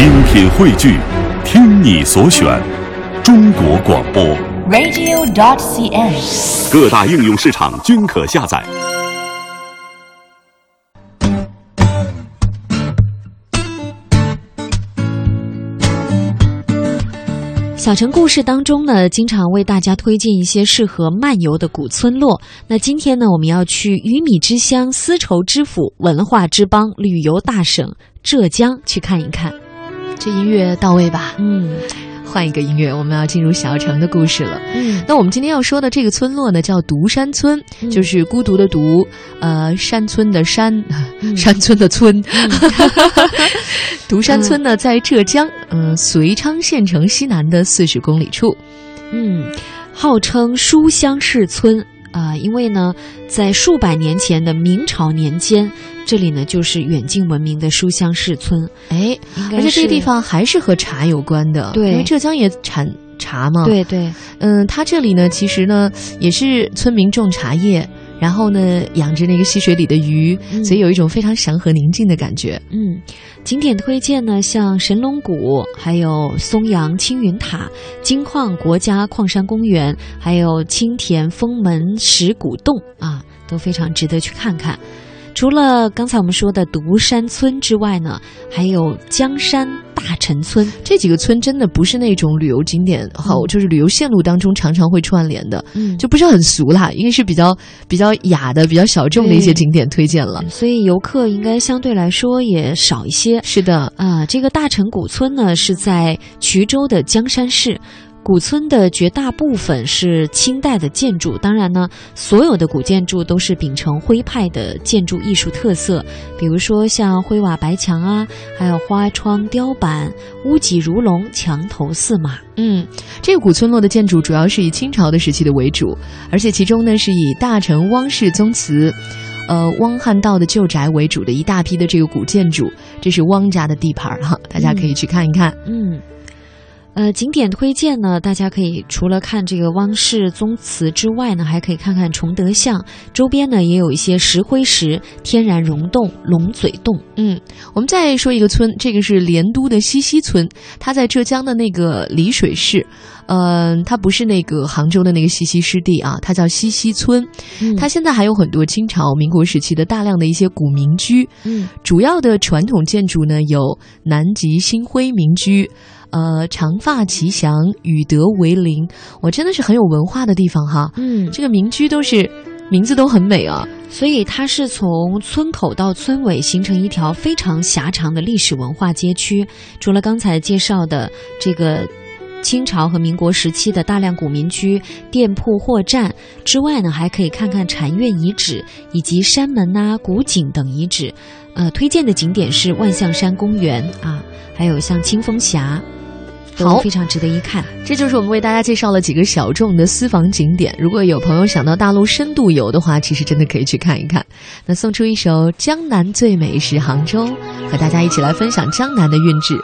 精品汇聚，听你所选，中国广播。radio.dot.cn，。各大应用市场均可下载。小城故事当中呢，经常为大家推荐一些适合漫游的古村落。那今天呢，我们要去鱼米之乡、丝绸之府、文化之邦、旅游大省浙江去看一看。这音乐到位吧？嗯换一个音乐，我们要进入小城的故事了。嗯那我们今天要说的这个村落呢，叫独山村，嗯就是孤独的独，呃，山村的山，嗯 山村的村。独山村呢，在浙江，嗯、遂昌县城西南的四十公里处。嗯，号称书香世村啊、因为呢，在数百年前的明朝年间，这里呢就是远近闻名的书香世村。哎，而且这个地方还是和茶有关的，对因为浙江也产茶嘛。，对对，嗯，它这里呢，其实呢也是村民种茶叶。然后呢，养着那个溪水里的鱼，嗯所以有一种非常祥和宁静的感觉。嗯，景点推荐呢，像神龙谷，还有松阳青云塔、金矿国家矿山公园，还有青田封门石鼓洞啊，都非常值得去看看。除了刚才我们说的独山村之外呢，还有江山大陈村。这几个村真的不是那种旅游景点，好、嗯就是旅游线路当中常常会串联的，嗯就不是很俗啦，应该是比较比较雅的、比较小众的一些景点推荐了。所以游客应该相对来说也少一些。是的，啊，这个大陈古村呢是在衢州的江山市。古村的绝大部分是清代的建筑，当然呢，所有的古建筑都是秉承徽派的建筑艺术特色，比如说像灰瓦白墙啊，还有花窗雕板、屋脊如龙、墙头似马。嗯，这个古村落的建筑主要是以清朝的时期的为主，而且其中呢是以大臣汪氏宗祠。呃，汪汉道的旧宅为主的一大批的这个古建筑，这是汪家的地盘儿哈，大家可以去看一看。嗯，呃，景点推荐呢，大家可以除了看这个汪氏宗祠之外呢，还可以看看崇德巷周边呢，也有一些石灰石天然溶洞、龙嘴洞。嗯，我们再说一个村，这个是莲都的西溪村，它在浙江的那个丽水市，嗯、它不是那个杭州的那个西溪湿地啊，它叫西溪村。嗯它现在还有很多清朝、民国时期的大量的一些古民居，嗯主要的传统建筑呢有南极星辉民居。呃，长发奇祥，与德为邻，我真的是很有文化的地方哈。嗯，这个民居都是名字都很美啊。所以它是从村口到村尾形成一条非常狭长的历史文化街区。除了刚才介绍的这个清朝和民国时期的大量古民居、店铺、货站之外呢，还可以看看禅院遗址以及山门呐、古井等遗址。呃，推荐的景点是万象山公园啊，还有像清风峡，都好非常值得一看。这就是我们为大家介绍了几个小众的私房景点。如果有朋友想到大陆深度游的话，其实真的可以去看一看。那送出一首《江南最美是杭州》，和大家一起来分享江南的韵致。